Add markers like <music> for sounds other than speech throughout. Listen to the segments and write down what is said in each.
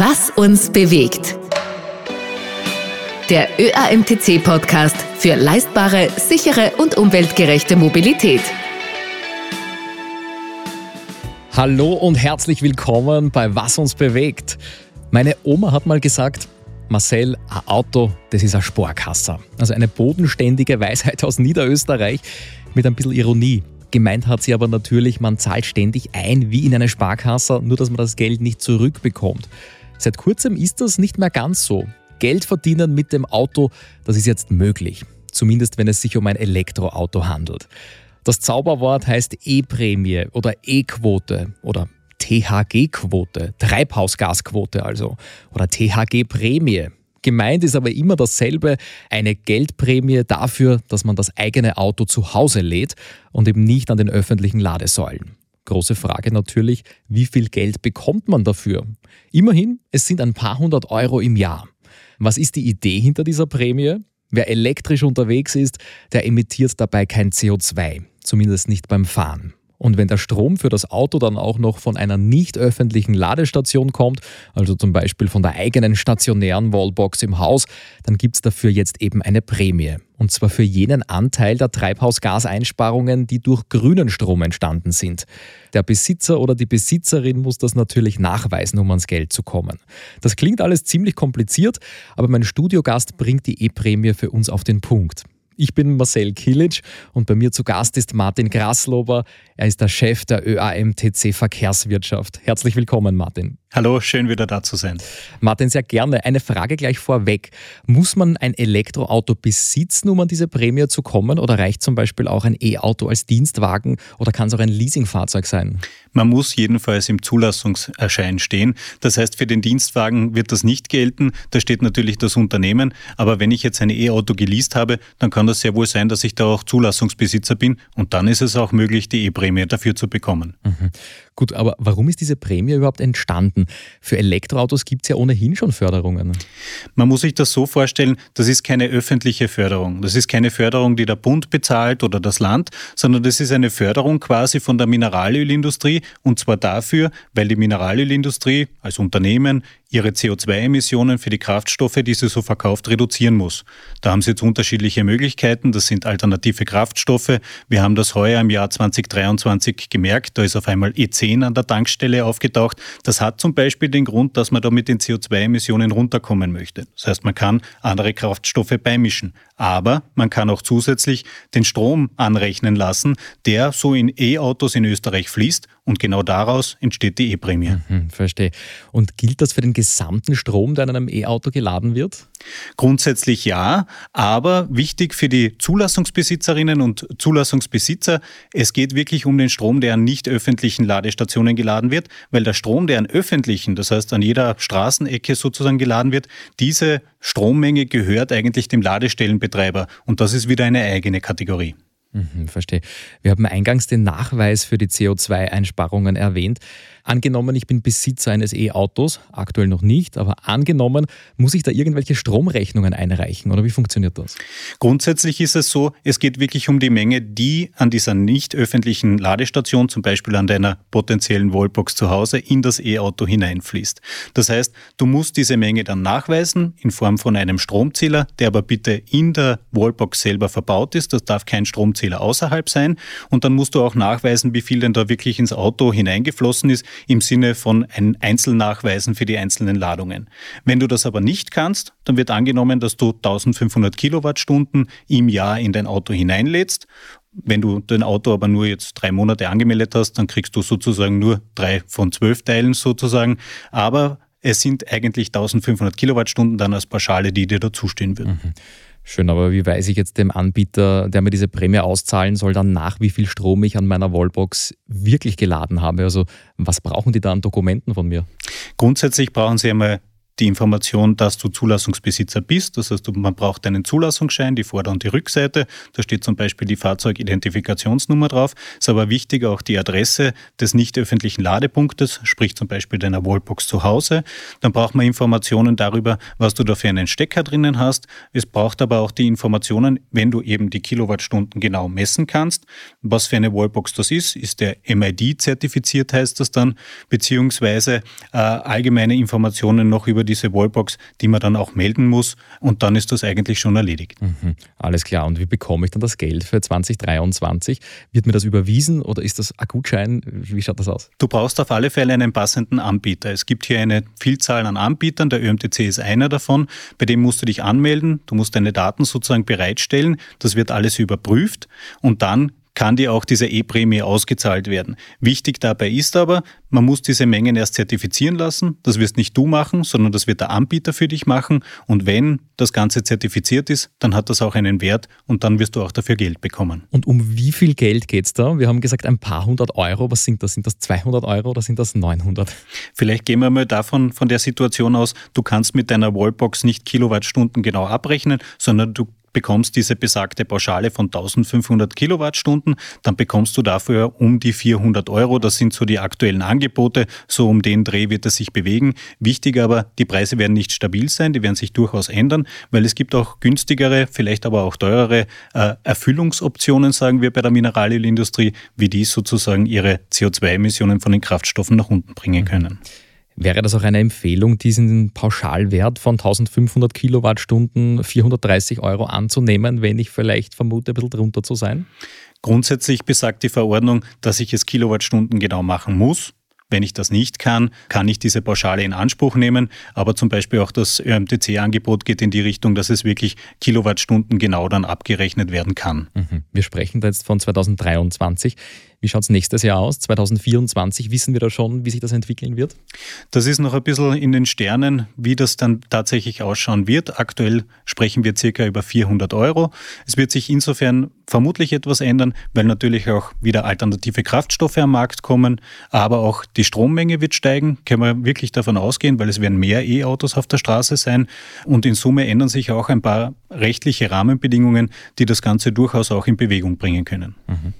Was uns bewegt. Der ÖAMTC-Podcast für leistbare, sichere und umweltgerechte Mobilität. Hallo und herzlich willkommen bei Was uns bewegt. Meine Oma hat mal gesagt, Marcel, ein Auto, das ist ein Sporkasser. Also eine bodenständige Weisheit aus Niederösterreich mit ein bisschen Ironie. Gemeint hat sie aber natürlich, man zahlt ständig ein wie in eine Sparkasse, nur dass man das Geld nicht zurückbekommt. Seit kurzem ist das nicht mehr ganz so. Geld verdienen mit dem Auto, das ist jetzt möglich. Zumindest wenn es sich um ein Elektroauto handelt. Das Zauberwort heißt E-Prämie oder E-Quote oder THG-Quote, Treibhausgasquote also, oder THG-Prämie. Gemeint ist aber immer dasselbe, eine Geldprämie dafür, dass man das eigene Auto zu Hause lädt und eben nicht an den öffentlichen Ladesäulen. Große Frage natürlich, wie viel Geld bekommt man dafür? Immerhin, es sind ein paar hundert Euro im Jahr. Was ist die Idee hinter dieser Prämie? Wer elektrisch unterwegs ist, der emittiert dabei kein CO2, zumindest nicht beim Fahren. Und wenn der Strom für das Auto dann auch noch von einer nicht öffentlichen Ladestation kommt, also zum Beispiel von der eigenen stationären Wallbox im Haus, dann gibt es dafür jetzt eben eine Prämie. Und zwar für jenen Anteil der Treibhausgaseinsparungen, die durch grünen Strom entstanden sind. Der Besitzer oder die Besitzerin muss das natürlich nachweisen, um ans Geld zu kommen. Das klingt alles ziemlich kompliziert, aber mein Studiogast bringt die E-Prämie für uns auf den Punkt. Ich bin Marcel Kilic und bei mir zu Gast ist Martin Graslober. Er ist der Chef der ÖAMTC Verkehrswirtschaft. Herzlich willkommen, Martin. Hallo, schön wieder da zu sein. Martin, sehr gerne. Eine Frage gleich vorweg. Muss man ein Elektroauto besitzen, um an diese Prämie zu kommen? Oder reicht zum Beispiel auch ein E-Auto als Dienstwagen oder kann es auch ein Leasingfahrzeug sein? Man muss jedenfalls im Zulassungserschein stehen. Das heißt, für den Dienstwagen wird das nicht gelten. Da steht natürlich das Unternehmen. Aber wenn ich jetzt ein E-Auto geleast habe, dann kann das sehr wohl sein, dass ich da auch Zulassungsbesitzer bin. Und dann ist es auch möglich, die E-Prämie dafür zu bekommen. Mhm. Gut, aber warum ist diese Prämie überhaupt entstanden? Für Elektroautos gibt es ja ohnehin schon Förderungen. Man muss sich das so vorstellen, das ist keine öffentliche Förderung. Das ist keine Förderung, die der Bund bezahlt oder das Land, sondern das ist eine Förderung quasi von der Mineralölindustrie und zwar dafür, weil die Mineralölindustrie als Unternehmen ihre CO2-Emissionen für die Kraftstoffe, die sie so verkauft, reduzieren muss. Da haben sie jetzt unterschiedliche Möglichkeiten. Das sind alternative Kraftstoffe. Wir haben das heuer im Jahr 2023 gemerkt. Da ist auf einmal E10 an der Tankstelle aufgetaucht. Das hat zum Beispiel den Grund, dass man da mit den CO2-Emissionen runterkommen möchte. Das heißt, man kann andere Kraftstoffe beimischen. Aber man kann auch zusätzlich den Strom anrechnen lassen, der so in E-Autos in Österreich fließt. Und genau daraus entsteht die E-Prämie. Mhm, verstehe. Und gilt das für den gesamten Strom, der in einem E-Auto geladen wird? Grundsätzlich ja, aber wichtig für die Zulassungsbesitzerinnen und Zulassungsbesitzer, es geht wirklich um den Strom, der an nicht öffentlichen Ladestationen geladen wird, weil der Strom, der an öffentlichen, das heißt an jeder Straßenecke sozusagen geladen wird, diese Strommenge gehört eigentlich dem Ladestellenbetreiber und das ist wieder eine eigene Kategorie. Mhm, verstehe. Wir haben eingangs den Nachweis für die CO2-Einsparungen erwähnt. Angenommen, ich bin Besitzer eines E-Autos, aktuell noch nicht, aber angenommen, muss ich da irgendwelche Stromrechnungen einreichen oder wie funktioniert das? Grundsätzlich ist es so, es geht wirklich um die Menge, die an dieser nicht öffentlichen Ladestation, zum Beispiel an deiner potenziellen Wallbox zu Hause, in das E-Auto hineinfließt. Das heißt, du musst diese Menge dann nachweisen in Form von einem Stromzähler, der aber bitte in der Wallbox selber verbaut ist. Das darf kein Stromzähler außerhalb sein. Und dann musst du auch nachweisen, wie viel denn da wirklich ins Auto hineingeflossen ist im Sinne von ein Einzelnachweisen für die einzelnen Ladungen. Wenn du das aber nicht kannst, dann wird angenommen, dass du 1500 Kilowattstunden im Jahr in dein Auto hineinlädst wenn du dein Auto aber nur jetzt drei Monate angemeldet hast, dann kriegst du sozusagen nur drei von zwölf Teilen sozusagen. Aber es sind eigentlich 1500 Kilowattstunden dann als Pauschale, die dir dazustehen würden. Mhm. Schön, aber wie weiß ich jetzt dem Anbieter, der mir diese Prämie auszahlen soll, dann nach, wie viel Strom ich an meiner Wallbox wirklich geladen habe? Also was brauchen die da an Dokumenten von mir? Grundsätzlich brauchen sie einmal die Information, dass du Zulassungsbesitzer bist. Das heißt, man braucht einen Zulassungsschein, die Vorder- und die Rückseite. Da steht zum Beispiel die Fahrzeugidentifikationsnummer drauf. Ist aber wichtig auch die Adresse des nicht öffentlichen Ladepunktes, sprich zum Beispiel deiner Wallbox zu Hause. Dann braucht man Informationen darüber, was du da für einen Stecker drinnen hast. Es braucht aber auch die Informationen, wenn du eben die Kilowattstunden genau messen kannst, was für eine Wallbox das ist. Ist der MID zertifiziert, heißt das dann, beziehungsweise äh, allgemeine Informationen noch über diese Wallbox, die man dann auch melden muss und dann ist das eigentlich schon erledigt. Mhm, alles klar. Und wie bekomme ich dann das Geld für 2023? Wird mir das überwiesen oder ist das ein Gutschein? Wie schaut das aus? Du brauchst auf alle Fälle einen passenden Anbieter. Es gibt hier eine Vielzahl an Anbietern. Der ÖMTC ist einer davon. Bei dem musst du dich anmelden. Du musst deine Daten sozusagen bereitstellen. Das wird alles überprüft und dann kann dir auch diese E-Prämie ausgezahlt werden. Wichtig dabei ist aber, man muss diese Mengen erst zertifizieren lassen. Das wirst nicht du machen, sondern das wird der Anbieter für dich machen. Und wenn das Ganze zertifiziert ist, dann hat das auch einen Wert und dann wirst du auch dafür Geld bekommen. Und um wie viel Geld geht es da? Wir haben gesagt, ein paar hundert Euro. Was sind das? Sind das 200 Euro oder sind das 900? Vielleicht gehen wir mal davon, von der Situation aus, du kannst mit deiner Wallbox nicht Kilowattstunden genau abrechnen, sondern du bekommst diese besagte Pauschale von 1500 Kilowattstunden, dann bekommst du dafür um die 400 Euro. Das sind so die aktuellen Angebote. So um den Dreh wird es sich bewegen. Wichtig aber, die Preise werden nicht stabil sein, die werden sich durchaus ändern, weil es gibt auch günstigere, vielleicht aber auch teurere äh, Erfüllungsoptionen, sagen wir bei der Mineralölindustrie, wie die sozusagen ihre CO2-Emissionen von den Kraftstoffen nach unten bringen können. Wäre das auch eine Empfehlung, diesen Pauschalwert von 1500 Kilowattstunden 430 Euro anzunehmen, wenn ich vielleicht vermute, ein bisschen drunter zu sein? Grundsätzlich besagt die Verordnung, dass ich es Kilowattstunden genau machen muss. Wenn ich das nicht kann, kann ich diese Pauschale in Anspruch nehmen. Aber zum Beispiel auch das ÖMTC-Angebot geht in die Richtung, dass es wirklich Kilowattstunden genau dann abgerechnet werden kann. Mhm. Wir sprechen da jetzt von 2023. Wie schaut es nächstes Jahr aus? 2024 wissen wir da schon, wie sich das entwickeln wird? Das ist noch ein bisschen in den Sternen, wie das dann tatsächlich ausschauen wird. Aktuell sprechen wir circa über 400 Euro. Es wird sich insofern vermutlich etwas ändern, weil natürlich auch wieder alternative Kraftstoffe am Markt kommen, aber auch die Strommenge wird steigen, können wir wirklich davon ausgehen, weil es werden mehr E-Autos auf der Straße sein und in Summe ändern sich auch ein paar rechtliche Rahmenbedingungen, die das Ganze durchaus auch in Bewegung bringen können. Mhm.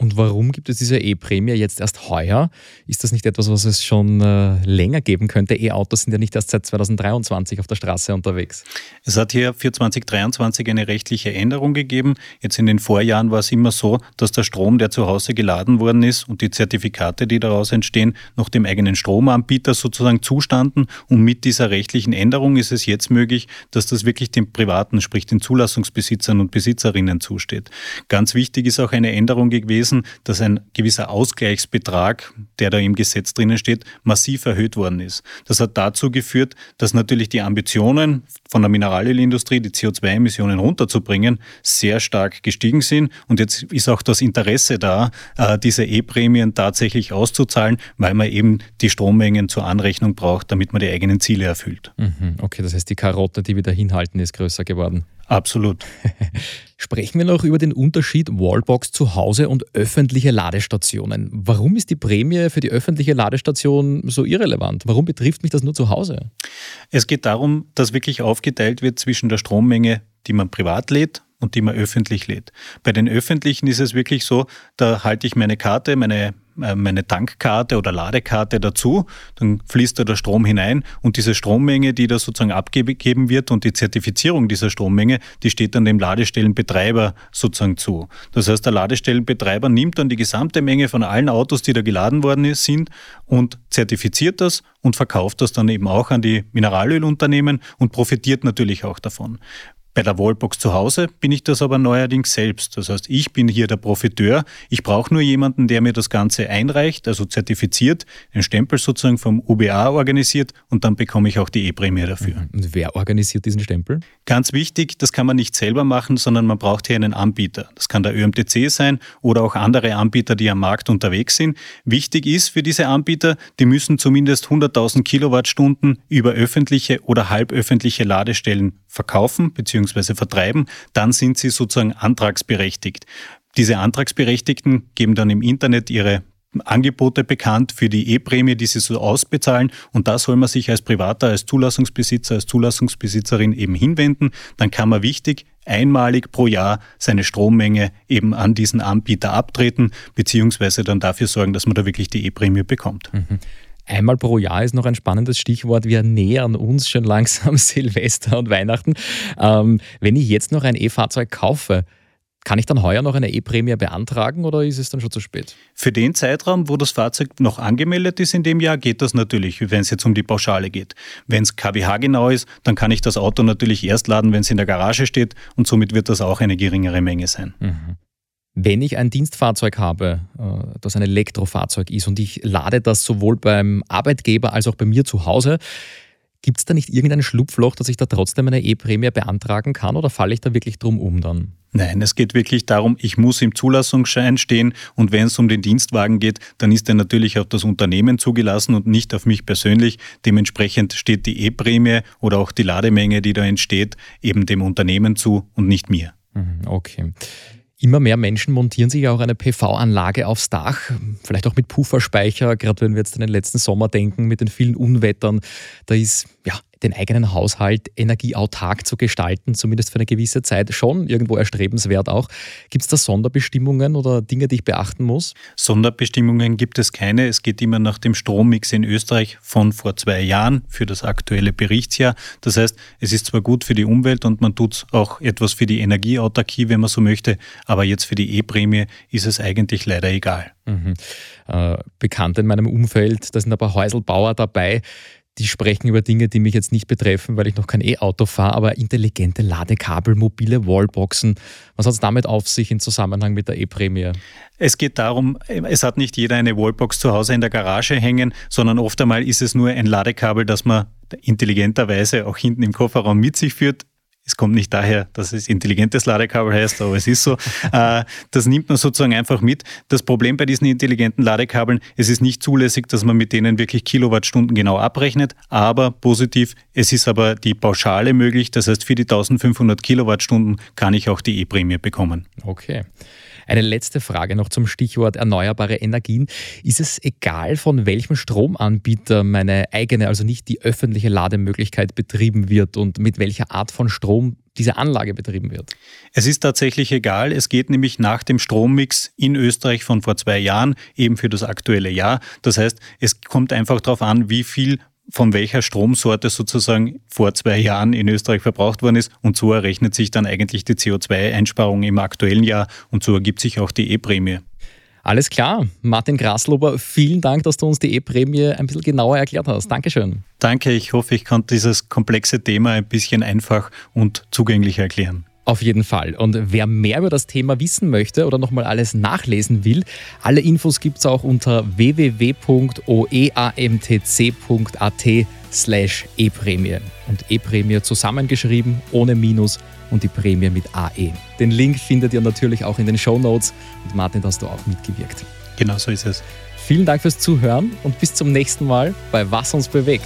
Und warum gibt es diese E-Prämie jetzt erst heuer? Ist das nicht etwas, was es schon äh, länger geben könnte? E-Autos sind ja nicht erst seit 2023 auf der Straße unterwegs. Es hat hier für 2023 eine rechtliche Änderung gegeben. Jetzt in den Vorjahren war es immer so, dass der Strom, der zu Hause geladen worden ist und die Zertifikate, die daraus entstehen, noch dem eigenen Stromanbieter sozusagen zustanden. Und mit dieser rechtlichen Änderung ist es jetzt möglich, dass das wirklich den Privaten, sprich den Zulassungsbesitzern und Besitzerinnen zusteht. Ganz wichtig ist auch eine Änderung gewesen, gelesen, dass ein gewisser Ausgleichsbetrag, der da im Gesetz drinnen steht, massiv erhöht worden ist. Das hat dazu geführt, dass natürlich die Ambitionen von der Mineralölindustrie, die CO2-Emissionen runterzubringen, sehr stark gestiegen sind. Und jetzt ist auch das Interesse da, äh, diese E-Prämien tatsächlich auszuzahlen, weil man eben die Strommengen zur Anrechnung braucht, damit man die eigenen Ziele erfüllt. Mhm, okay, das heißt, die Karotte, die wir da hinhalten, ist größer geworden. Absolut. <laughs> Sprechen wir noch über den Unterschied Wallbox zu Hause und öffentliche Ladestationen. Warum ist die Prämie für die öffentliche Ladestation so irrelevant? Warum betrifft mich das nur zu Hause? Es geht darum, dass wirklich aufgeteilt wird zwischen der Strommenge, die man privat lädt und die man öffentlich lädt. Bei den öffentlichen ist es wirklich so, da halte ich meine Karte, meine meine Tankkarte oder Ladekarte dazu, dann fließt da der Strom hinein und diese Strommenge, die da sozusagen abgegeben wird und die Zertifizierung dieser Strommenge, die steht dann dem Ladestellenbetreiber sozusagen zu. Das heißt, der Ladestellenbetreiber nimmt dann die gesamte Menge von allen Autos, die da geladen worden sind und zertifiziert das und verkauft das dann eben auch an die Mineralölunternehmen und profitiert natürlich auch davon. Bei der Wallbox zu Hause bin ich das aber neuerdings selbst. Das heißt, ich bin hier der Profiteur. Ich brauche nur jemanden, der mir das Ganze einreicht, also zertifiziert, den Stempel sozusagen vom UBA organisiert und dann bekomme ich auch die E-Prämie dafür. Mhm. Und wer organisiert diesen Stempel? Ganz wichtig, das kann man nicht selber machen, sondern man braucht hier einen Anbieter. Das kann der ÖMTC sein oder auch andere Anbieter, die am Markt unterwegs sind. Wichtig ist für diese Anbieter, die müssen zumindest 100.000 Kilowattstunden über öffentliche oder halböffentliche Ladestellen verkaufen bzw. vertreiben, dann sind sie sozusagen antragsberechtigt. Diese Antragsberechtigten geben dann im Internet ihre Angebote bekannt für die E-Prämie, die sie so ausbezahlen. Und da soll man sich als Privater, als Zulassungsbesitzer, als Zulassungsbesitzerin eben hinwenden. Dann kann man wichtig einmalig pro Jahr seine Strommenge eben an diesen Anbieter abtreten, beziehungsweise dann dafür sorgen, dass man da wirklich die E-Prämie bekommt. Mhm. Einmal pro Jahr ist noch ein spannendes Stichwort. Wir nähern uns schon langsam <laughs> Silvester und Weihnachten. Ähm, wenn ich jetzt noch ein E-Fahrzeug kaufe, kann ich dann heuer noch eine E-Prämie beantragen oder ist es dann schon zu spät? Für den Zeitraum, wo das Fahrzeug noch angemeldet ist in dem Jahr, geht das natürlich, wenn es jetzt um die Pauschale geht. Wenn es kWh genau ist, dann kann ich das Auto natürlich erst laden, wenn es in der Garage steht und somit wird das auch eine geringere Menge sein. Mhm. Wenn ich ein Dienstfahrzeug habe, äh, das ein Elektrofahrzeug ist und ich lade das sowohl beim Arbeitgeber als auch bei mir zu Hause, gibt es da nicht irgendein Schlupfloch, dass ich da trotzdem eine E-Prämie beantragen kann oder falle ich da wirklich drum um dann? Nein, es geht wirklich darum, ich muss im Zulassungsschein stehen und wenn es um den Dienstwagen geht, dann ist er natürlich auf das Unternehmen zugelassen und nicht auf mich persönlich. Dementsprechend steht die E-Prämie oder auch die Lademenge, die da entsteht, eben dem Unternehmen zu und nicht mir. Mhm, okay. Immer mehr Menschen montieren sich auch eine PV-Anlage aufs Dach, vielleicht auch mit Pufferspeicher, gerade wenn wir jetzt an den letzten Sommer denken, mit den vielen Unwettern. Da ist ja den eigenen Haushalt energieautark zu gestalten, zumindest für eine gewisse Zeit, schon irgendwo erstrebenswert auch. Gibt es da Sonderbestimmungen oder Dinge, die ich beachten muss? Sonderbestimmungen gibt es keine. Es geht immer nach dem Strommix in Österreich von vor zwei Jahren für das aktuelle Berichtsjahr. Das heißt, es ist zwar gut für die Umwelt und man tut auch etwas für die Energieautarkie, wenn man so möchte, aber jetzt für die E-Prämie ist es eigentlich leider egal. Mhm. Äh, bekannt in meinem Umfeld, da sind ein paar Häuselbauer dabei, die sprechen über Dinge, die mich jetzt nicht betreffen, weil ich noch kein E-Auto fahre, aber intelligente Ladekabel, mobile Wallboxen. Was hat es damit auf sich im Zusammenhang mit der E-Prämie? Es geht darum, es hat nicht jeder eine Wallbox zu Hause in der Garage hängen, sondern oft einmal ist es nur ein Ladekabel, das man intelligenterweise auch hinten im Kofferraum mit sich führt. Es kommt nicht daher, dass es intelligentes Ladekabel heißt, aber es ist so. <laughs> Äh, das nimmt man sozusagen einfach mit. Das Problem bei diesen intelligenten Ladekabeln, es ist nicht zulässig, dass man mit denen wirklich Kilowattstunden genau abrechnet, aber positiv, es ist aber die Pauschale möglich. Das heißt, für die 1500 Kilowattstunden kann ich auch die E-Prämie bekommen. Okay. Eine letzte Frage noch zum Stichwort erneuerbare Energien. Ist es egal, von welchem Stromanbieter meine eigene, also nicht die öffentliche Lademöglichkeit betrieben wird und mit welcher Art von Strom diese Anlage betrieben wird? Es ist tatsächlich egal. Es geht nämlich nach dem Strommix in Österreich von vor zwei Jahren eben für das aktuelle Jahr. Das heißt, es kommt einfach darauf an, wie viel von welcher Stromsorte sozusagen vor zwei Jahren in Österreich verbraucht worden ist. Und so errechnet sich dann eigentlich die CO2-Einsparung im aktuellen Jahr und so ergibt sich auch die E-Prämie. Alles klar. Martin Graslober, vielen Dank, dass du uns die E-Prämie ein bisschen genauer erklärt hast. Dankeschön. Danke, ich hoffe, ich konnte dieses komplexe Thema ein bisschen einfach und zugänglich erklären. Auf jeden Fall. Und wer mehr über das Thema wissen möchte oder nochmal alles nachlesen will, alle Infos gibt es auch unter www.oeamtc.at slash e-Prämie. Und E-Prämie zusammengeschrieben, ohne Minus und die Prämie mit AE. Den Link findet ihr natürlich auch in den Show Notes. Und Martin, hast du auch mitgewirkt. Genau so ist es. Vielen Dank fürs Zuhören und bis zum nächsten Mal bei Was uns bewegt.